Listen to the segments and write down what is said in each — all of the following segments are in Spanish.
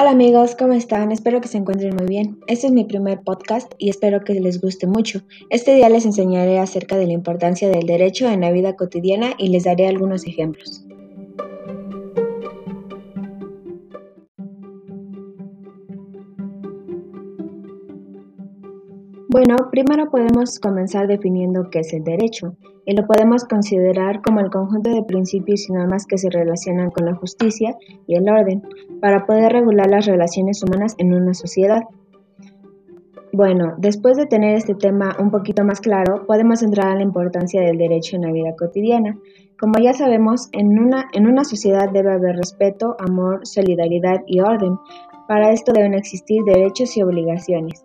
Hola amigos, ¿cómo están? Espero que se encuentren muy bien. Este es mi primer podcast y espero que les guste mucho. Este día les enseñaré acerca de la importancia del derecho en la vida cotidiana y les daré algunos ejemplos. Bueno, primero podemos comenzar definiendo qué es el derecho, y lo podemos considerar como el conjunto de principios y normas que se relacionan con la justicia y el orden, para poder regular las relaciones humanas en una sociedad. Bueno, después de tener este tema un poquito más claro, podemos entrar a la importancia del derecho en la vida cotidiana. Como ya sabemos, en una, en una sociedad debe haber respeto, amor, solidaridad y orden. Para esto deben existir derechos y obligaciones.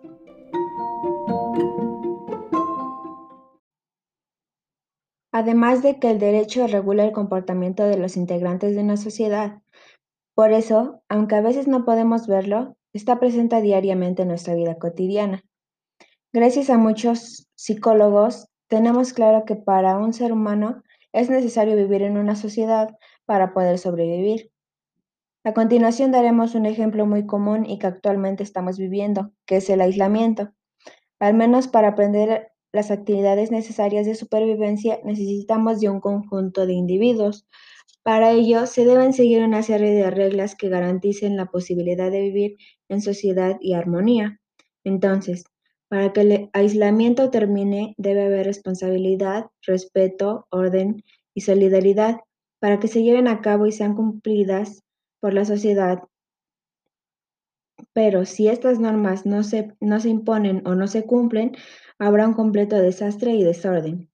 Además de que el derecho regula el comportamiento de los integrantes de una sociedad. Por eso, aunque a veces no podemos verlo, está presente diariamente en nuestra vida cotidiana. Gracias a muchos psicólogos, tenemos claro que para un ser humano es necesario vivir en una sociedad para poder sobrevivir. A continuación daremos un ejemplo muy común y que actualmente estamos viviendo, que es el aislamiento. Al menos para aprender las actividades necesarias de supervivencia necesitamos de un conjunto de individuos. Para ello, se deben seguir una serie de reglas que garanticen la posibilidad de vivir en sociedad y armonía. Entonces, para que el aislamiento termine, debe haber responsabilidad, respeto, orden y solidaridad para que se lleven a cabo y sean cumplidas por la sociedad. Pero si estas normas no se, no se imponen o no se cumplen, habrá un completo desastre y desorden.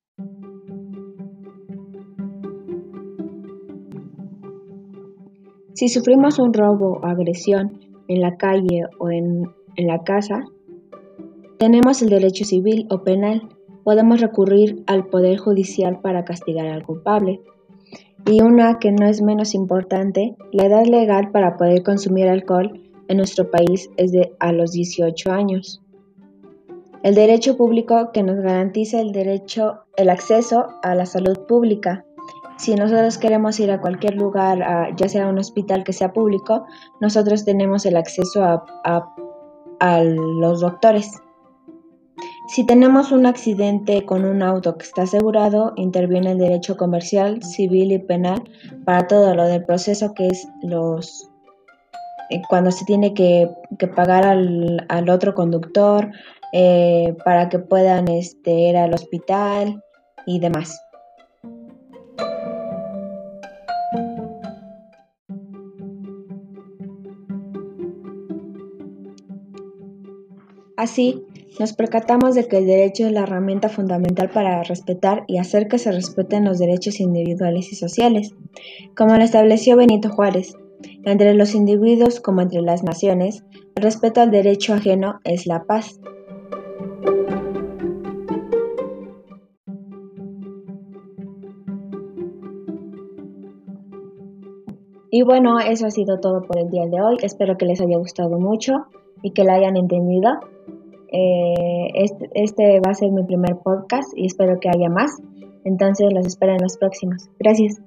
Si sufrimos un robo o agresión en la calle o en, en la casa, tenemos el derecho civil o penal. Podemos recurrir al Poder Judicial para castigar al culpable. Y una que no es menos importante, la edad legal para poder consumir alcohol en nuestro país es de a los 18 años. El derecho público que nos garantiza el derecho, el acceso a la salud pública. Si nosotros queremos ir a cualquier lugar, ya sea un hospital que sea público, nosotros tenemos el acceso a, a los doctores. Si tenemos un accidente con un auto que está asegurado, interviene el derecho comercial, civil y penal para todo lo del proceso que es los cuando se tiene que, pagar al, al, otro conductor eh, para que puedan este, ir al hospital y demás. Así, nos percatamos de que el derecho es la herramienta fundamental para respetar y hacer que se respeten los derechos individuales y sociales, como lo estableció Benito Juárez. Entre los individuos como entre las naciones, el respeto al derecho ajeno es la paz. Y bueno, eso ha sido todo por el día de hoy. Espero que les haya gustado mucho y que la hayan entendido. Eh, este, este, va a ser mi primer podcast y espero que haya más. Entonces los espero en los próximos. Gracias.